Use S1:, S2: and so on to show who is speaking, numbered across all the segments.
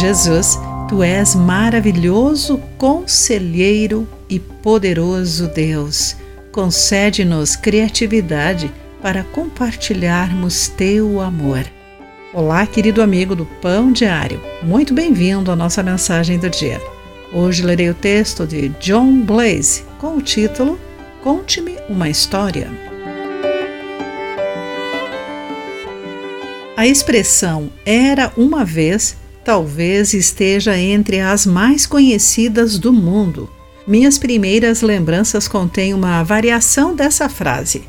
S1: Jesus, tu és maravilhoso, conselheiro e poderoso Deus. Concede-nos criatividade para compartilharmos teu amor. Olá, querido amigo do Pão Diário. Muito bem-vindo à nossa mensagem do dia. Hoje lerei o texto de John Blaze com o título Conte-me uma história. A expressão era uma vez talvez esteja entre as mais conhecidas do mundo. Minhas primeiras lembranças contêm uma variação dessa frase.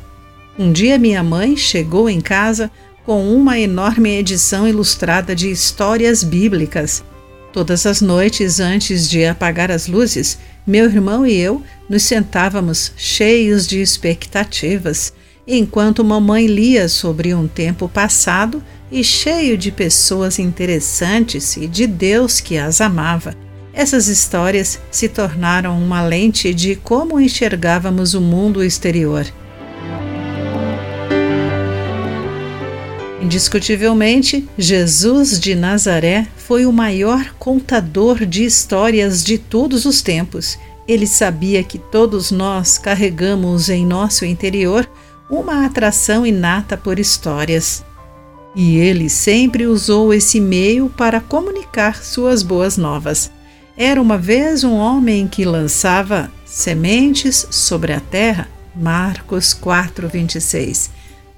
S1: Um dia minha mãe chegou em casa com uma enorme edição ilustrada de histórias bíblicas. Todas as noites, antes de apagar as luzes, meu irmão e eu nos sentávamos cheios de expectativas, enquanto mamãe lia sobre um tempo passado e cheio de pessoas interessantes e de Deus que as amava. Essas histórias se tornaram uma lente de como enxergávamos o mundo exterior. Indiscutivelmente, Jesus de Nazaré foi o maior contador de histórias de todos os tempos. Ele sabia que todos nós carregamos em nosso interior uma atração inata por histórias. E ele sempre usou esse meio para comunicar suas boas novas. Era uma vez um homem que lançava sementes sobre a terra. Marcos 4:26.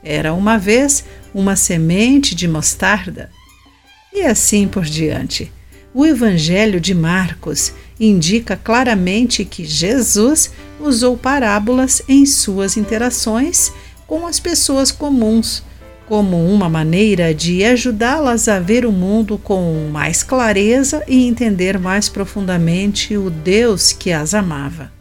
S1: Era uma vez uma semente de mostarda. E assim por diante. O Evangelho de Marcos indica claramente que Jesus usou parábolas em suas interações com as pessoas comuns, como uma maneira de ajudá-las a ver o mundo com mais clareza e entender mais profundamente o Deus que as amava.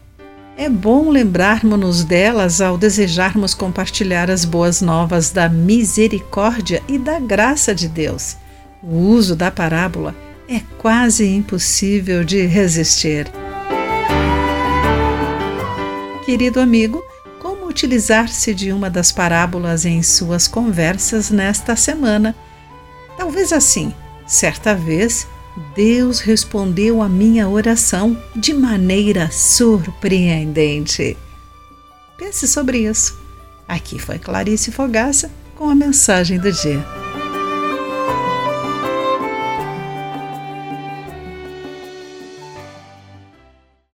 S1: É bom lembrarmos-nos delas ao desejarmos compartilhar as boas novas da misericórdia e da graça de Deus. O uso da parábola é quase impossível de resistir. Querido amigo, utilizar-se de uma das parábolas em suas conversas nesta semana? Talvez assim: certa vez Deus respondeu a minha oração de maneira surpreendente. Pense sobre isso. Aqui foi Clarice Fogaça com a mensagem do dia.